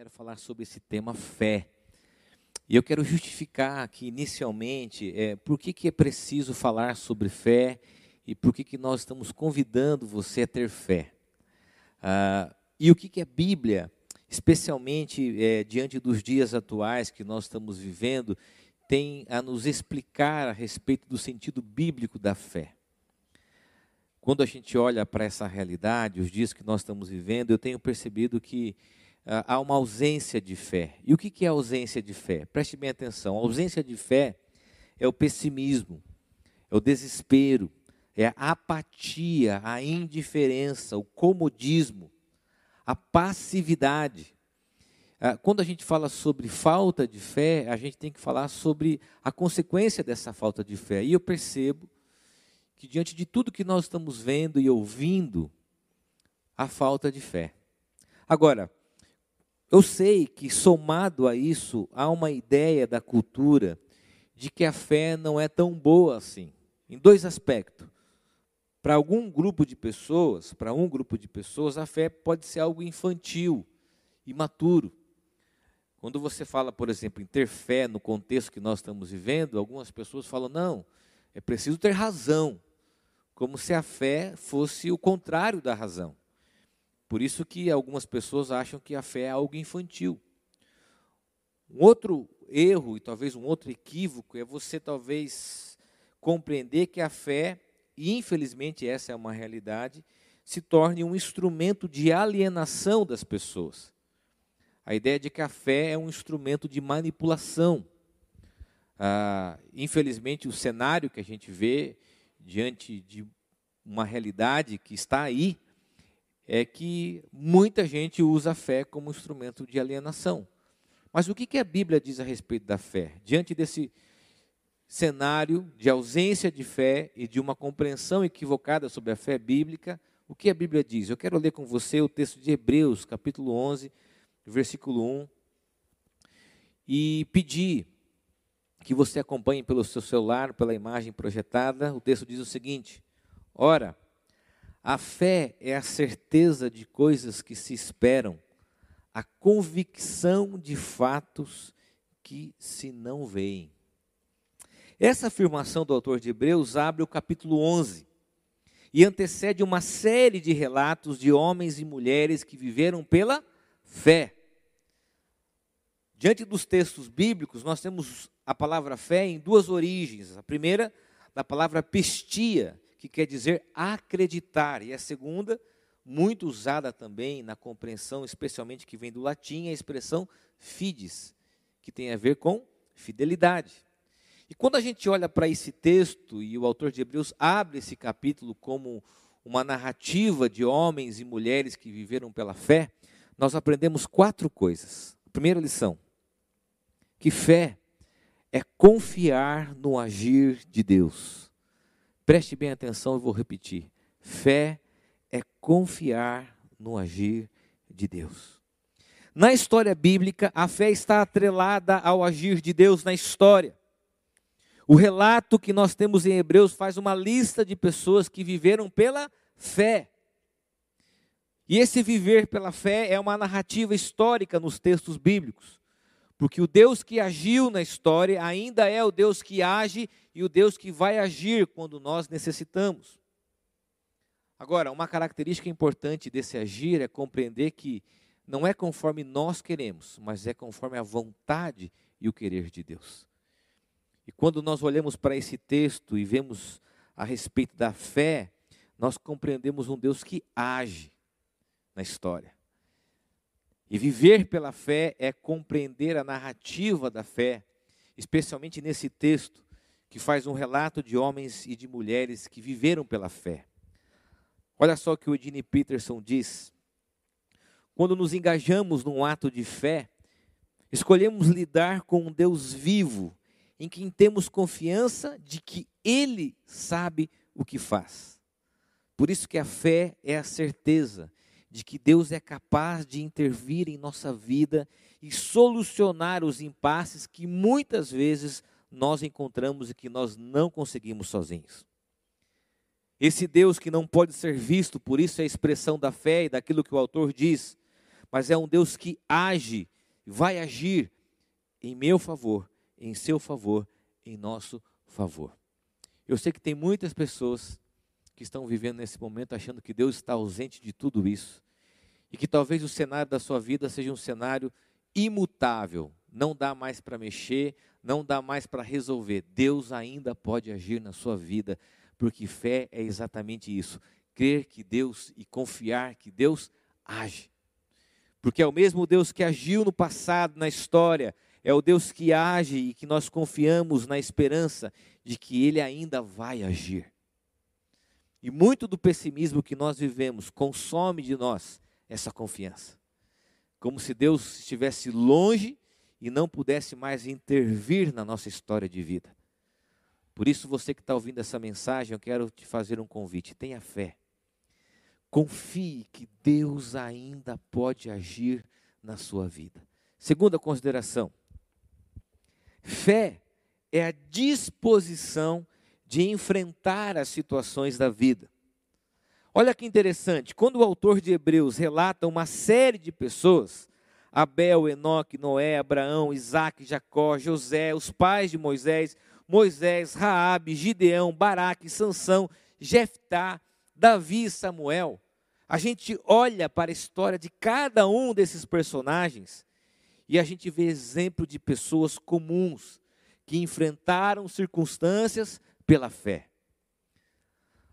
quero falar sobre esse tema fé. E eu quero justificar aqui inicialmente é, por que, que é preciso falar sobre fé e por que, que nós estamos convidando você a ter fé. Ah, e o que, que a Bíblia, especialmente é, diante dos dias atuais que nós estamos vivendo, tem a nos explicar a respeito do sentido bíblico da fé. Quando a gente olha para essa realidade, os dias que nós estamos vivendo, eu tenho percebido que há uma ausência de fé. E o que é ausência de fé? Preste bem atenção: a ausência de fé é o pessimismo, é o desespero, é a apatia, a indiferença, o comodismo, a passividade. Quando a gente fala sobre falta de fé, a gente tem que falar sobre a consequência dessa falta de fé. E eu percebo que diante de tudo que nós estamos vendo e ouvindo, a falta de fé. Agora, eu sei que, somado a isso, há uma ideia da cultura de que a fé não é tão boa assim, em dois aspectos. Para algum grupo de pessoas, para um grupo de pessoas, a fé pode ser algo infantil, imaturo. Quando você fala, por exemplo, em ter fé no contexto que nós estamos vivendo, algumas pessoas falam: não, é preciso ter razão, como se a fé fosse o contrário da razão. Por isso que algumas pessoas acham que a fé é algo infantil. Um outro erro e talvez um outro equívoco é você talvez compreender que a fé, e infelizmente essa é uma realidade, se torne um instrumento de alienação das pessoas. A ideia de que a fé é um instrumento de manipulação. Ah, infelizmente, o cenário que a gente vê diante de uma realidade que está aí é que muita gente usa a fé como instrumento de alienação. Mas o que, a Bíblia diz a respeito da fé? Diante desse cenário de ausência de fé e de uma compreensão equivocada sobre a fé bíblica, o que a Bíblia diz? Eu quero ler com você o texto de Hebreus, capítulo 11, versículo 1, e pedir que você acompanhe pelo seu celular, pela imagem projetada. O texto diz o seguinte: Ora, a fé é a certeza de coisas que se esperam, a convicção de fatos que se não veem. Essa afirmação do autor de Hebreus abre o capítulo 11 e antecede uma série de relatos de homens e mulheres que viveram pela fé. Diante dos textos bíblicos, nós temos a palavra fé em duas origens. A primeira, da palavra pistia, que quer dizer acreditar, e a segunda, muito usada também na compreensão, especialmente que vem do latim, é a expressão fides, que tem a ver com fidelidade. E quando a gente olha para esse texto, e o autor de Hebreus abre esse capítulo como uma narrativa de homens e mulheres que viveram pela fé, nós aprendemos quatro coisas. Primeira lição: que fé é confiar no agir de Deus. Preste bem atenção, eu vou repetir. Fé é confiar no agir de Deus. Na história bíblica, a fé está atrelada ao agir de Deus na história. O relato que nós temos em Hebreus faz uma lista de pessoas que viveram pela fé. E esse viver pela fé é uma narrativa histórica nos textos bíblicos. Porque o Deus que agiu na história ainda é o Deus que age e o Deus que vai agir quando nós necessitamos. Agora, uma característica importante desse agir é compreender que não é conforme nós queremos, mas é conforme a vontade e o querer de Deus. E quando nós olhamos para esse texto e vemos a respeito da fé, nós compreendemos um Deus que age na história. E viver pela fé é compreender a narrativa da fé, especialmente nesse texto que faz um relato de homens e de mulheres que viveram pela fé. Olha só o que o Eugene Peterson diz. Quando nos engajamos num ato de fé, escolhemos lidar com um Deus vivo, em quem temos confiança de que Ele sabe o que faz. Por isso que a fé é a certeza de que Deus é capaz de intervir em nossa vida e solucionar os impasses que muitas vezes nós encontramos e que nós não conseguimos sozinhos. Esse Deus que não pode ser visto, por isso é a expressão da fé e daquilo que o autor diz. mas é um Deus que age, vai agir em meu favor, em seu favor, em nosso favor. Eu sei que tem muitas pessoas que estão vivendo nesse momento achando que Deus está ausente de tudo isso e que talvez o cenário da sua vida seja um cenário imutável, não dá mais para mexer, não dá mais para resolver. Deus ainda pode agir na sua vida, porque fé é exatamente isso: crer que Deus e confiar que Deus age. Porque é o mesmo Deus que agiu no passado, na história, é o Deus que age e que nós confiamos na esperança de que Ele ainda vai agir. E muito do pessimismo que nós vivemos consome de nós essa confiança. Como se Deus estivesse longe e não pudesse mais intervir na nossa história de vida. Por isso, você que está ouvindo essa mensagem, eu quero te fazer um convite: tenha fé. Confie que Deus ainda pode agir na sua vida. Segunda consideração: fé é a disposição de enfrentar as situações da vida. Olha que interessante, quando o autor de Hebreus relata uma série de pessoas, Abel, Enoque, Noé, Abraão, Isaac, Jacó, José, os pais de Moisés, Moisés, Raabe, Gideão, Baraque, Sansão, Jeftá, Davi e Samuel. A gente olha para a história de cada um desses personagens e a gente vê exemplo de pessoas comuns que enfrentaram circunstâncias pela fé.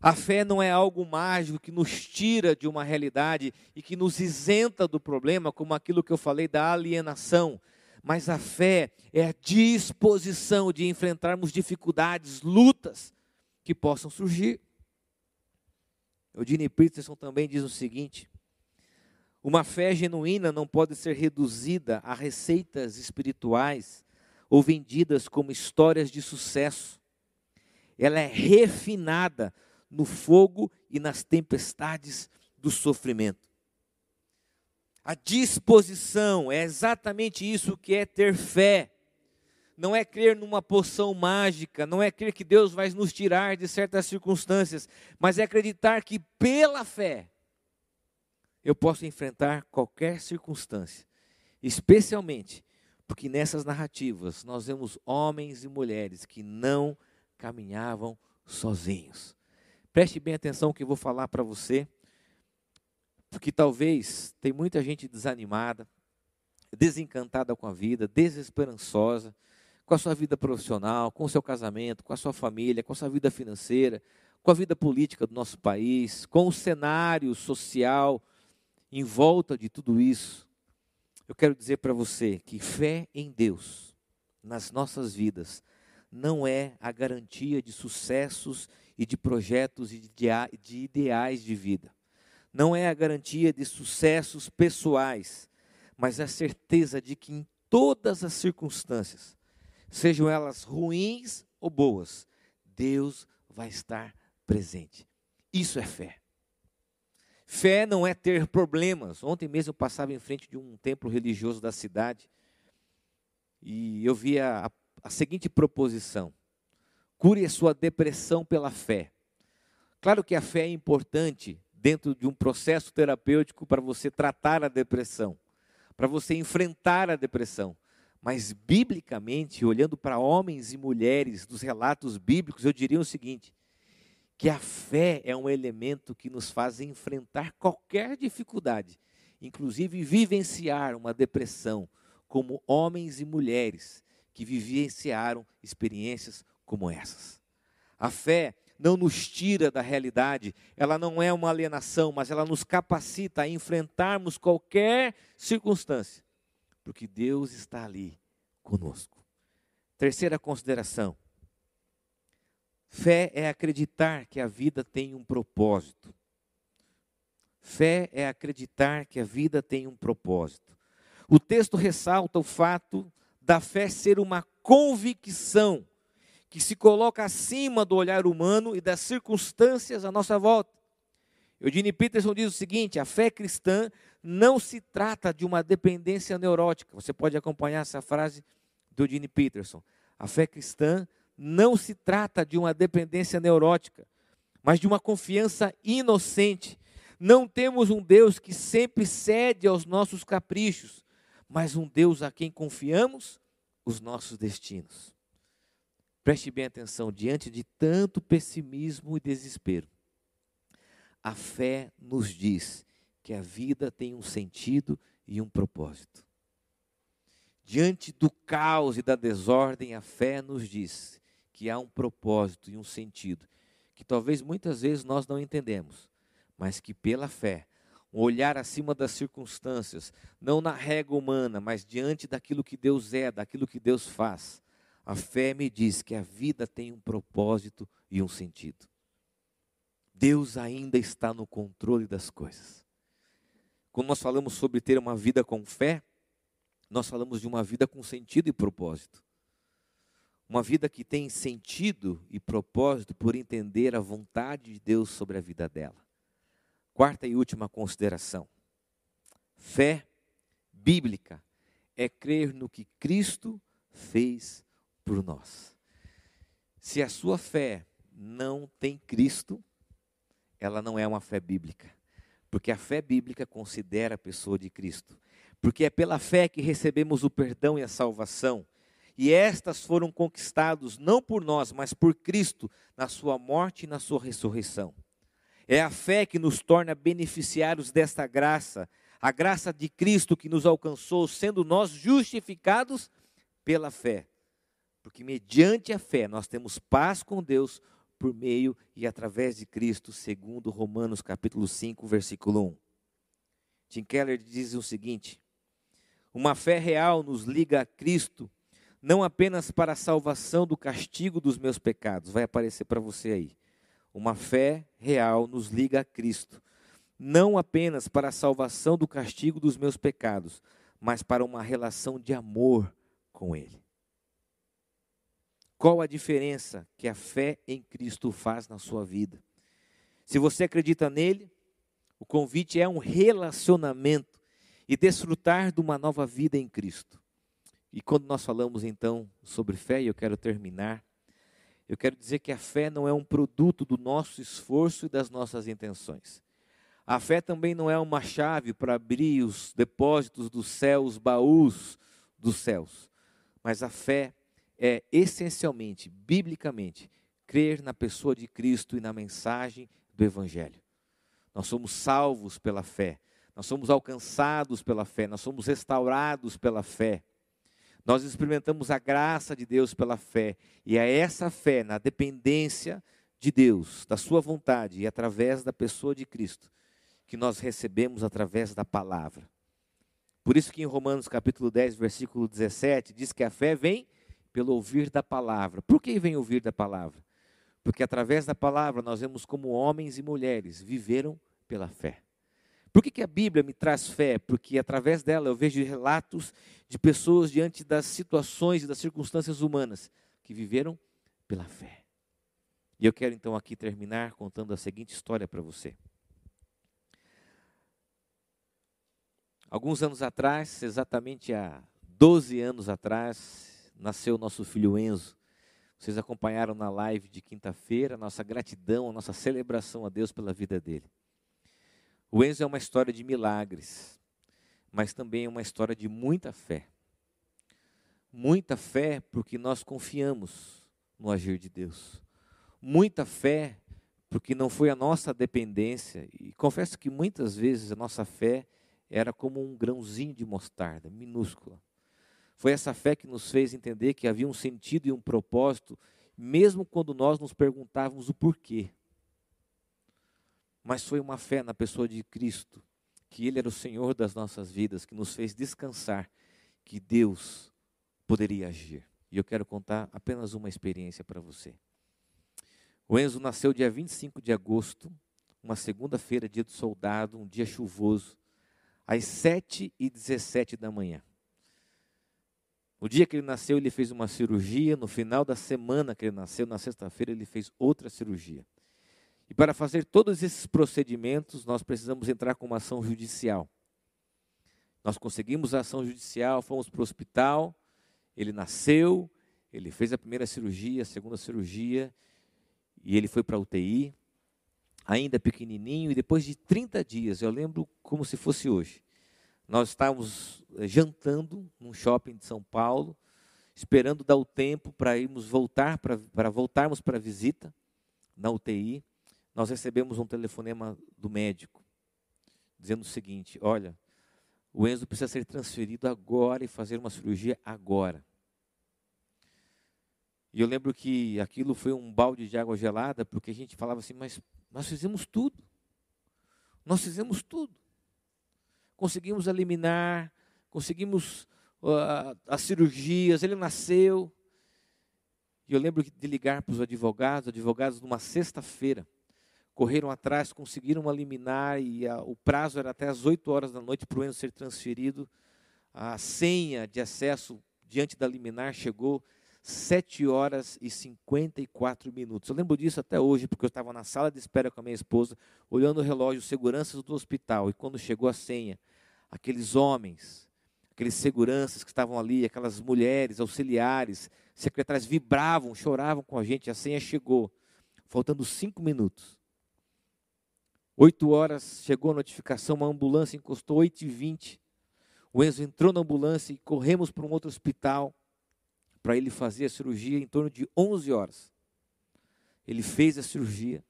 A fé não é algo mágico que nos tira de uma realidade e que nos isenta do problema, como aquilo que eu falei da alienação. Mas a fé é a disposição de enfrentarmos dificuldades, lutas que possam surgir. O Dini Peterson também diz o seguinte: uma fé genuína não pode ser reduzida a receitas espirituais ou vendidas como histórias de sucesso. Ela é refinada no fogo e nas tempestades do sofrimento. A disposição é exatamente isso que é ter fé. Não é crer numa poção mágica, não é crer que Deus vai nos tirar de certas circunstâncias, mas é acreditar que pela fé eu posso enfrentar qualquer circunstância, especialmente porque nessas narrativas nós vemos homens e mulheres que não caminhavam sozinhos. Preste bem atenção que eu vou falar para você, porque talvez tem muita gente desanimada, desencantada com a vida, desesperançosa, com a sua vida profissional, com o seu casamento, com a sua família, com a sua vida financeira, com a vida política do nosso país, com o cenário social em volta de tudo isso. Eu quero dizer para você que fé em Deus nas nossas vidas não é a garantia de sucessos e de projetos e de ideais de vida. Não é a garantia de sucessos pessoais, mas a certeza de que em todas as circunstâncias, sejam elas ruins ou boas, Deus vai estar presente. Isso é fé. Fé não é ter problemas. Ontem mesmo eu passava em frente de um templo religioso da cidade e eu via a, a seguinte proposição: Cure a sua depressão pela fé. Claro que a fé é importante dentro de um processo terapêutico para você tratar a depressão, para você enfrentar a depressão. Mas, biblicamente, olhando para homens e mulheres dos relatos bíblicos, eu diria o seguinte: que a fé é um elemento que nos faz enfrentar qualquer dificuldade, inclusive vivenciar uma depressão, como homens e mulheres que vivenciaram experiências como essas. A fé não nos tira da realidade, ela não é uma alienação, mas ela nos capacita a enfrentarmos qualquer circunstância, porque Deus está ali conosco. Terceira consideração: fé é acreditar que a vida tem um propósito. Fé é acreditar que a vida tem um propósito. O texto ressalta o fato da fé ser uma convicção que se coloca acima do olhar humano e das circunstâncias à nossa volta. Eugene Peterson diz o seguinte: a fé cristã não se trata de uma dependência neurótica. Você pode acompanhar essa frase do Eugene Peterson. A fé cristã não se trata de uma dependência neurótica, mas de uma confiança inocente Não temos um Deus que sempre cede aos nossos caprichos, mas um Deus a quem confiamos os nossos destinos. Preste bem atenção, diante de tanto pessimismo e desespero, a fé nos diz que a vida tem um sentido e um propósito. Diante do caos e da desordem, a fé nos diz que há um propósito e um sentido que talvez muitas vezes nós não entendemos, mas que pela fé, um olhar acima das circunstâncias, não na régua humana, mas diante daquilo que Deus é, daquilo que Deus faz, a fé me diz que a vida tem um propósito e um sentido. Deus ainda está no controle das coisas. Quando nós falamos sobre ter uma vida com fé, nós falamos de uma vida com sentido e propósito. Uma vida que tem sentido e propósito por entender a vontade de Deus sobre a vida dela. Quarta e última consideração. Fé bíblica é crer no que Cristo fez por nós. Se a sua fé não tem Cristo, ela não é uma fé bíblica. Porque a fé bíblica considera a pessoa de Cristo. Porque é pela fé que recebemos o perdão e a salvação e estas foram conquistados não por nós, mas por Cristo na sua morte e na sua ressurreição. É a fé que nos torna beneficiários desta graça, a graça de Cristo que nos alcançou, sendo nós justificados pela fé. Porque mediante a fé nós temos paz com Deus por meio e através de Cristo, segundo Romanos capítulo 5, versículo 1. Tim Keller diz o seguinte: Uma fé real nos liga a Cristo não apenas para a salvação do castigo dos meus pecados, vai aparecer para você aí. Uma fé real nos liga a Cristo, não apenas para a salvação do castigo dos meus pecados, mas para uma relação de amor com Ele. Qual a diferença que a fé em Cristo faz na sua vida? Se você acredita nele, o convite é um relacionamento e desfrutar de uma nova vida em Cristo. E quando nós falamos então sobre fé, e eu quero terminar, eu quero dizer que a fé não é um produto do nosso esforço e das nossas intenções. A fé também não é uma chave para abrir os depósitos do céu, os baús dos céus. Mas a fé é essencialmente, biblicamente, crer na pessoa de Cristo e na mensagem do Evangelho. Nós somos salvos pela fé, nós somos alcançados pela fé, nós somos restaurados pela fé. Nós experimentamos a graça de Deus pela fé, e é essa fé na dependência de Deus, da Sua vontade e através da pessoa de Cristo, que nós recebemos através da palavra. Por isso que em Romanos capítulo 10, versículo 17, diz que a fé vem pelo ouvir da palavra. Por que vem ouvir da palavra? Porque através da palavra nós vemos como homens e mulheres viveram pela fé. Por que, que a Bíblia me traz fé? Porque através dela eu vejo relatos de pessoas diante das situações e das circunstâncias humanas que viveram pela fé. E eu quero então aqui terminar contando a seguinte história para você. Alguns anos atrás, exatamente há 12 anos atrás, nasceu nosso filho Enzo. Vocês acompanharam na live de quinta-feira, nossa gratidão, a nossa celebração a Deus pela vida dele. O Enzo é uma história de milagres, mas também é uma história de muita fé. Muita fé porque nós confiamos no agir de Deus. Muita fé porque não foi a nossa dependência. E confesso que muitas vezes a nossa fé era como um grãozinho de mostarda, minúscula. Foi essa fé que nos fez entender que havia um sentido e um propósito, mesmo quando nós nos perguntávamos o porquê mas foi uma fé na pessoa de Cristo, que Ele era o Senhor das nossas vidas, que nos fez descansar, que Deus poderia agir. E eu quero contar apenas uma experiência para você. O Enzo nasceu dia 25 de agosto, uma segunda-feira, dia do soldado, um dia chuvoso, às 7 e 17 da manhã. No dia que ele nasceu, ele fez uma cirurgia. No final da semana que ele nasceu, na sexta-feira, ele fez outra cirurgia. E para fazer todos esses procedimentos, nós precisamos entrar com uma ação judicial. Nós conseguimos a ação judicial, fomos para o hospital, ele nasceu, ele fez a primeira cirurgia, a segunda cirurgia, e ele foi para a UTI. ainda pequenininho, e depois de 30 dias, eu lembro como se fosse hoje, nós estávamos eh, jantando num shopping de São Paulo, esperando dar o tempo para irmos voltar, para voltarmos para a visita na UTI. Nós recebemos um telefonema do médico, dizendo o seguinte: olha, o Enzo precisa ser transferido agora e fazer uma cirurgia agora. E eu lembro que aquilo foi um balde de água gelada, porque a gente falava assim, mas nós fizemos tudo. Nós fizemos tudo. Conseguimos eliminar, conseguimos uh, as cirurgias, ele nasceu. E eu lembro de ligar para os advogados, advogados numa sexta-feira, correram atrás, conseguiram eliminar, e a, o prazo era até as 8 horas da noite para o Enzo ser transferido. A senha de acesso diante da liminar chegou 7 horas e 54 minutos. Eu lembro disso até hoje, porque eu estava na sala de espera com a minha esposa, olhando o relógio, seguranças do hospital, e quando chegou a senha, aqueles homens, aqueles seguranças que estavam ali, aquelas mulheres, auxiliares, secretárias, vibravam, choravam com a gente, a senha chegou, faltando cinco minutos. Oito horas, chegou a notificação, uma ambulância encostou, oito e vinte. O Enzo entrou na ambulância e corremos para um outro hospital para ele fazer a cirurgia em torno de 11 horas. Ele fez a cirurgia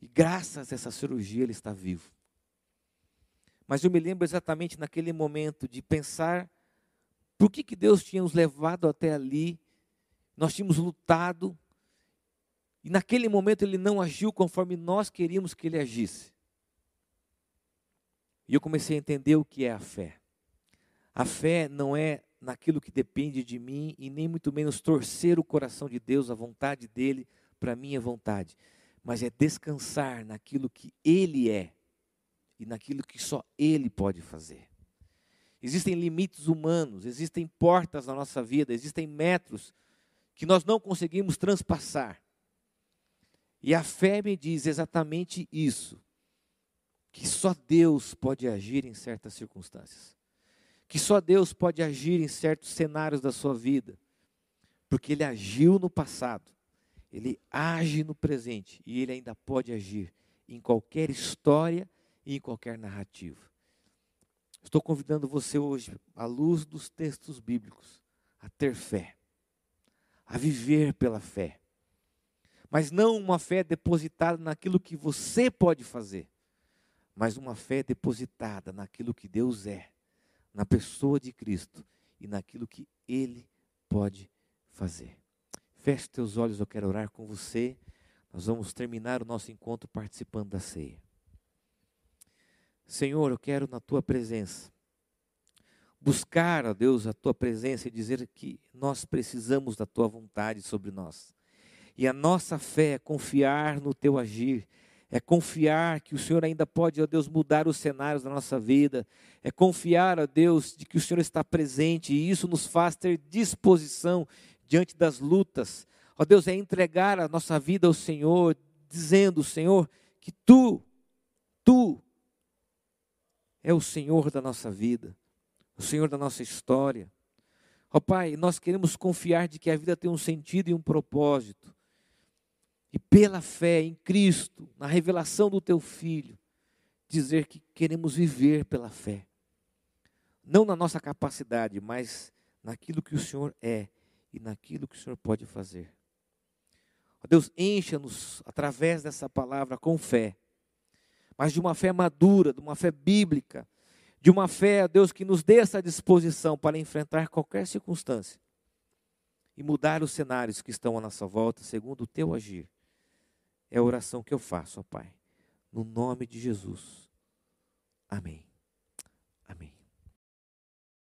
e graças a essa cirurgia ele está vivo. Mas eu me lembro exatamente naquele momento de pensar por que, que Deus tinha nos levado até ali, nós tínhamos lutado, e naquele momento ele não agiu conforme nós queríamos que ele agisse. E eu comecei a entender o que é a fé. A fé não é naquilo que depende de mim e nem muito menos torcer o coração de Deus, a vontade dele para minha vontade, mas é descansar naquilo que ele é e naquilo que só ele pode fazer. Existem limites humanos, existem portas na nossa vida, existem metros que nós não conseguimos transpassar. E a fé me diz exatamente isso, que só Deus pode agir em certas circunstâncias que só Deus pode agir em certos cenários da sua vida, porque Ele agiu no passado, Ele age no presente e Ele ainda pode agir em qualquer história e em qualquer narrativa. Estou convidando você hoje, à luz dos textos bíblicos, a ter fé, a viver pela fé, mas não uma fé depositada naquilo que você pode fazer, mas uma fé depositada naquilo que Deus é na pessoa de Cristo e naquilo que Ele pode fazer. Feche teus olhos, eu quero orar com você. Nós vamos terminar o nosso encontro participando da ceia. Senhor, eu quero na tua presença buscar, ó Deus, a tua presença e dizer que nós precisamos da tua vontade sobre nós. E a nossa fé é confiar no teu agir, é confiar que o Senhor ainda pode, ó Deus, mudar os cenários da nossa vida, é confiar, ó Deus, de que o Senhor está presente e isso nos faz ter disposição diante das lutas. Ó Deus, é entregar a nossa vida ao Senhor, dizendo, Senhor, que Tu, Tu é o Senhor da nossa vida, o Senhor da nossa história. Ó Pai, nós queremos confiar de que a vida tem um sentido e um propósito e pela fé em Cristo, na revelação do teu Filho, dizer que queremos viver pela fé. Não na nossa capacidade, mas naquilo que o Senhor é e naquilo que o Senhor pode fazer. Deus, encha-nos através dessa palavra com fé, mas de uma fé madura, de uma fé bíblica, de uma fé, Deus, que nos dê essa disposição para enfrentar qualquer circunstância e mudar os cenários que estão à nossa volta segundo o teu agir. É a oração que eu faço, ó Pai. No nome de Jesus. Amém.